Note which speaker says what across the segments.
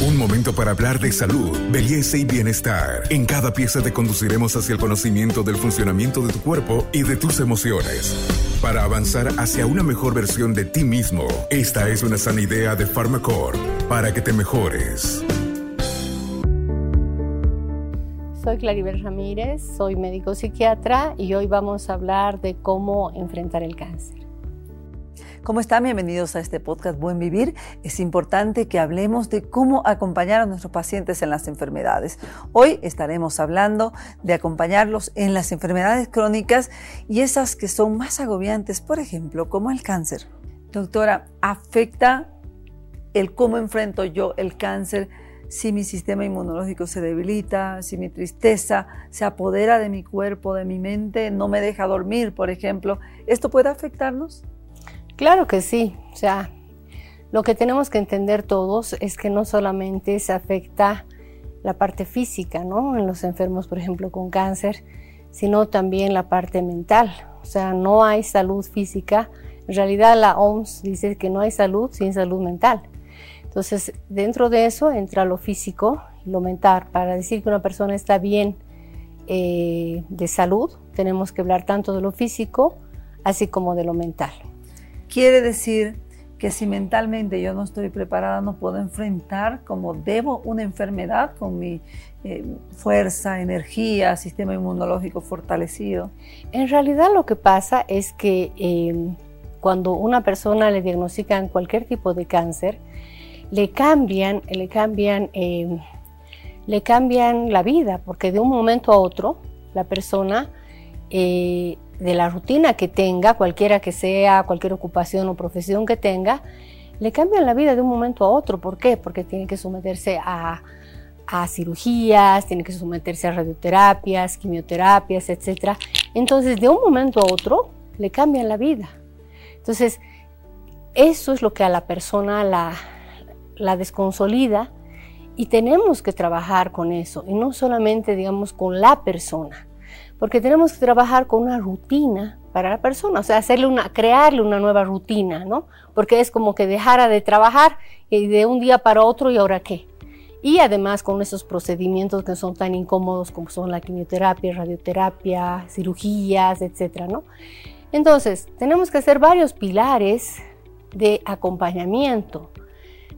Speaker 1: Un momento para hablar de salud, belleza y bienestar. En cada pieza te conduciremos hacia el conocimiento del funcionamiento de tu cuerpo y de tus emociones. Para avanzar hacia una mejor versión de ti mismo, esta es una sana idea de Pharmacore para que te mejores.
Speaker 2: Soy Claribel Ramírez, soy médico psiquiatra y hoy vamos a hablar de cómo enfrentar el cáncer.
Speaker 3: ¿Cómo están? Bienvenidos a este podcast Buen Vivir. Es importante que hablemos de cómo acompañar a nuestros pacientes en las enfermedades. Hoy estaremos hablando de acompañarlos en las enfermedades crónicas y esas que son más agobiantes, por ejemplo, como el cáncer. Doctora, ¿afecta el cómo enfrento yo el cáncer? si mi sistema inmunológico se debilita, si mi tristeza se apodera de mi cuerpo, de mi mente, no me deja dormir, por ejemplo, ¿esto puede afectarnos?
Speaker 2: Claro que sí, o sea, lo que tenemos que entender todos es que no solamente se afecta la parte física, ¿no? En los enfermos, por ejemplo, con cáncer, sino también la parte mental. O sea, no hay salud física. En realidad la OMS dice que no hay salud sin salud mental. Entonces, dentro de eso entra lo físico y lo mental. Para decir que una persona está bien eh, de salud, tenemos que hablar tanto de lo físico, así como de lo mental.
Speaker 3: Quiere decir que si mentalmente yo no estoy preparada, no puedo enfrentar como debo una enfermedad con mi eh, fuerza, energía, sistema inmunológico fortalecido.
Speaker 2: En realidad lo que pasa es que eh, cuando una persona le diagnostican cualquier tipo de cáncer, le cambian, le cambian, eh, le cambian la vida, porque de un momento a otro la persona de la rutina que tenga, cualquiera que sea, cualquier ocupación o profesión que tenga, le cambian la vida de un momento a otro. ¿Por qué? Porque tiene que someterse a, cirugías, tiene que someterse a radioterapias, quimioterapias, etc. Entonces, de un momento a otro, le cambian la vida. Entonces, eso es lo que a la persona la, la desconsolida y tenemos que trabajar con eso, y no solamente, digamos, con la persona porque tenemos que trabajar con una rutina para la persona, o sea, hacerle una, crearle una nueva rutina, ¿no? Porque es como que dejara de trabajar y de un día para otro y ahora qué. Y además con esos procedimientos que son tan incómodos como son la quimioterapia, radioterapia, cirugías, etcétera, ¿no? Entonces, tenemos que hacer varios pilares de acompañamiento.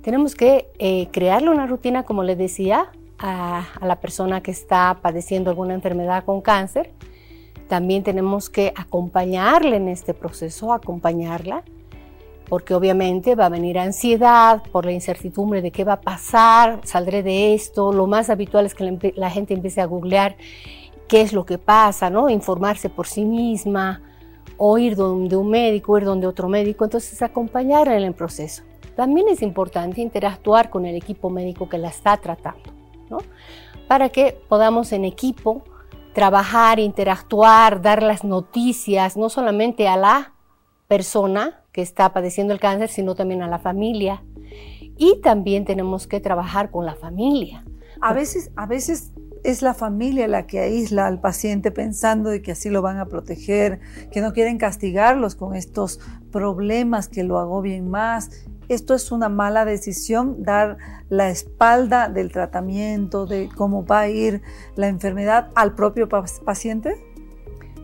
Speaker 2: Tenemos que eh, crearle una rutina, como les decía, a, la persona que está padeciendo alguna enfermedad con cáncer. También tenemos que acompañarle en este proceso, acompañarla, porque obviamente va a venir ansiedad por la incertidumbre de qué va a pasar, saldré de esto. Lo más habitual es que la gente empiece a googlear qué es lo que pasa, ¿no? Informarse por sí misma, o ir donde un médico, ir donde otro médico, entonces acompañarla en el proceso. También es importante interactuar con el equipo médico que la está tratando para que podamos en equipo trabajar, interactuar, dar las noticias, no solamente a la persona que está padeciendo el cáncer, sino también a la familia. Y también tenemos que trabajar con la familia.
Speaker 3: A veces, a veces es la familia la que aísla al paciente pensando de que así lo van a proteger, que no quieren castigarlos con estos problemas que lo agobien más esto es una mala decisión, dar la espalda del tratamiento, de cómo va a ir la enfermedad al propio paciente?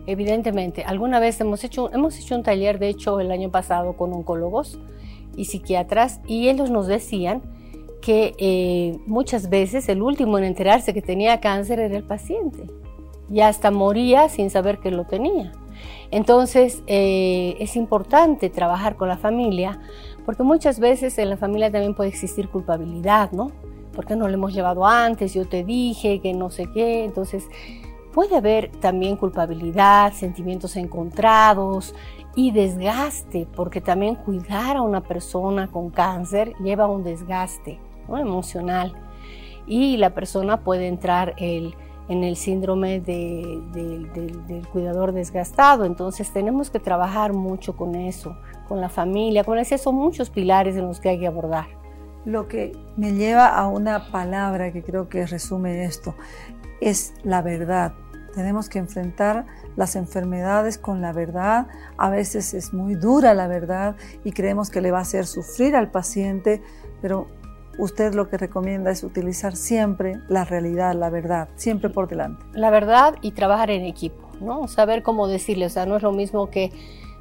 Speaker 2: Evidentemente, alguna vez hemos hecho, hemos hecho un taller, de hecho, el año pasado con oncólogos y psiquiatras, y ellos nos decían que eh, muchas veces el último en enterarse que tenía cáncer era el paciente, y hasta moría sin saber que lo tenía. Entonces, eh, es importante trabajar con la familia porque muchas veces en la familia también puede existir culpabilidad, ¿no? ¿Por qué no lo hemos llevado antes? Yo te dije que no sé qué. Entonces, puede haber también culpabilidad, sentimientos encontrados y desgaste, porque también cuidar a una persona con cáncer lleva un desgaste emocional y la persona puede entrar el en el síndrome del cuidador desgastado. Entonces tenemos que trabajar mucho con eso, con la familia. Como decía, son muchos pilares en los que hay que abordar.
Speaker 3: Lo que me lleva a una palabra que creo que resume esto, es la verdad. Tenemos que enfrentar las enfermedades con la verdad. A veces es muy dura la verdad y creemos que le va a hacer sufrir al paciente, pero usted lo que recomienda es utilizar siempre la realidad, la verdad, siempre por delante.
Speaker 2: La verdad y trabajar en equipo, ¿no? Saber cómo decirle, o sea, no es lo mismo que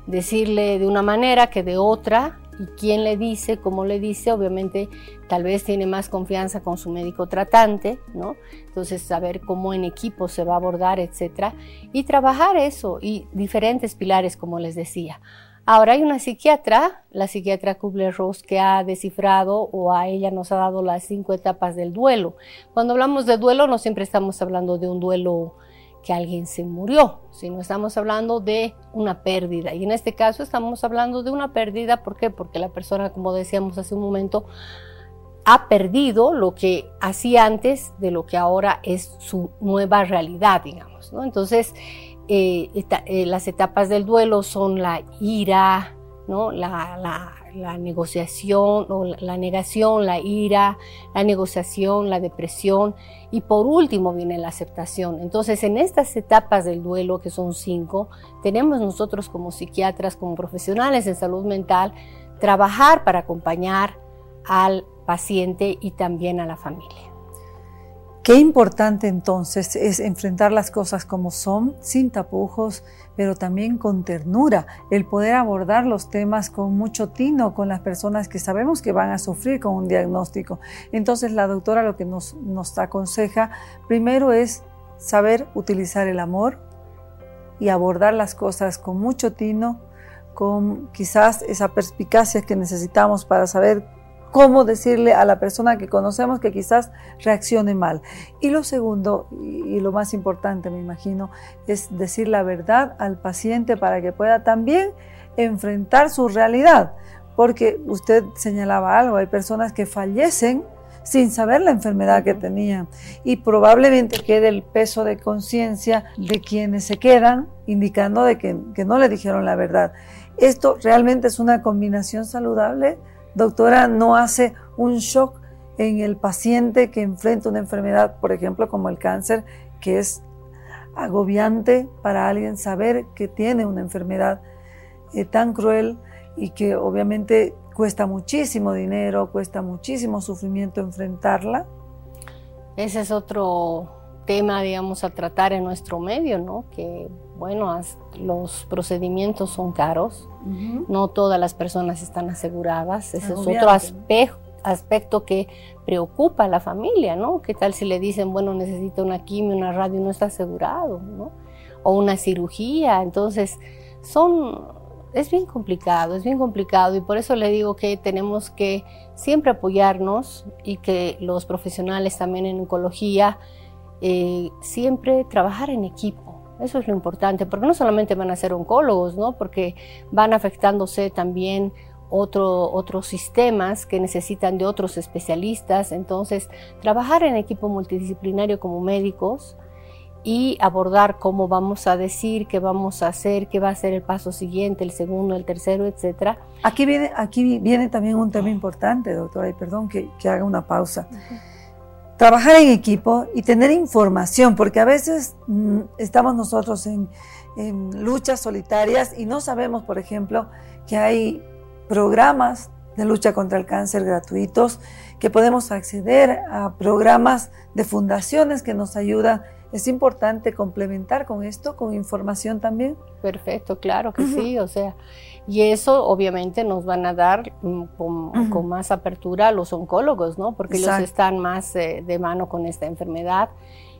Speaker 2: decirle de una manera que de otra y quién le dice, cómo le dice, obviamente tal vez tiene más confianza con su médico tratante, ¿no? Entonces saber cómo en equipo se va a abordar, etcétera, y trabajar eso y diferentes pilares, como les decía. Ahora hay una psiquiatra, la psiquiatra Kubler-Ross, que ha descifrado o a ella nos ha dado las cinco etapas del duelo. Cuando hablamos de duelo, no siempre estamos hablando de un duelo que alguien se murió, sino estamos hablando de una pérdida. Y en este caso estamos hablando de una pérdida, ¿por qué? Porque la persona, como decíamos hace un momento, ha perdido lo que hacía antes de lo que ahora es su nueva realidad, digamos. Entonces, eh, eh, las etapas del duelo son la ira, ¿no? la, la, la negociación o la negación, la ira, la negociación, la depresión y por último viene la aceptación. Entonces en estas etapas del duelo, que son cinco, tenemos nosotros como psiquiatras, como profesionales en salud mental, trabajar para acompañar al paciente y también a la familia.
Speaker 3: Qué importante entonces es enfrentar las cosas como son, sin tapujos, pero también con ternura, el poder abordar los temas con mucho tino con las personas que sabemos que van a sufrir con un diagnóstico. Entonces la doctora lo que nos, nos aconseja primero es saber utilizar el amor y abordar las cosas con mucho tino, con quizás esa perspicacia que necesitamos para saber cómo decirle a la persona que conocemos que quizás reaccione mal. Y lo segundo, y lo más importante me imagino, es decir la verdad al paciente para que pueda también enfrentar su realidad. Porque usted señalaba algo, hay personas que fallecen sin saber la enfermedad que tenían y probablemente quede el peso de conciencia de quienes se quedan indicando de que, que no le dijeron la verdad. Esto realmente es una combinación saludable doctora, no hace un shock en el paciente que enfrenta una enfermedad, por ejemplo, como el cáncer, que es agobiante para alguien saber que tiene una enfermedad eh, tan cruel y que obviamente cuesta muchísimo dinero, cuesta muchísimo sufrimiento enfrentarla.
Speaker 2: Ese es otro tema, digamos, a tratar en nuestro medio, ¿no? Que, bueno, los procedimientos son caros, no todas las personas están aseguradas, ese es otro aspecto aspecto que preocupa a la familia, ¿no? ¿Qué tal si le dicen, bueno, necesita una quimio, una radio no está asegurado, ¿no? O una cirugía, entonces son, es bien complicado, es bien complicado y por eso le digo que tenemos que siempre apoyarnos y que los profesionales también en oncología eh, siempre trabajar en equipo. Eso es lo importante, porque no solamente van a ser oncólogos, ¿no? porque van afectándose también otro, otros sistemas que necesitan de otros especialistas. Entonces, trabajar en equipo multidisciplinario como médicos y abordar cómo vamos a decir, qué vamos a hacer, qué va a ser el paso siguiente, el segundo, el tercero, etc.
Speaker 3: Aquí viene, aquí viene también un tema importante, doctora, y perdón que, haga una pausa trabajar en equipo y tener información, porque a veces mm, estamos nosotros en, luchas solitarias y no sabemos, por ejemplo, que hay programas de lucha contra el cáncer gratuitos, que podemos acceder a programas de fundaciones que nos ayudan. Es importante complementar con esto, con información también.
Speaker 2: Perfecto, claro que sí, o sea, y eso obviamente nos van a dar mm, con, más apertura a los oncólogos, ¿no? Porque ellos están más eh, de mano con esta enfermedad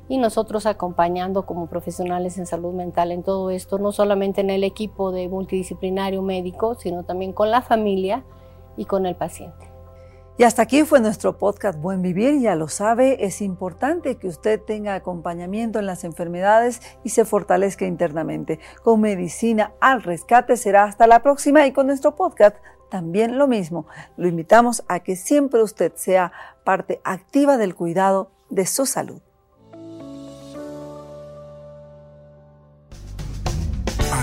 Speaker 2: y nosotros acompañando como profesionales en salud mental en todo esto, no solamente en el equipo de multidisciplinario médico, sino también con la familia y con el paciente.
Speaker 3: Y hasta aquí fue nuestro podcast Buen Vivir. Ya lo sabe, es importante que usted tenga acompañamiento en las enfermedades y se fortalezca internamente. Con medicina al rescate será hasta la próxima y con nuestro podcast también lo mismo. Lo invitamos a que siempre usted sea parte activa del cuidado de su salud.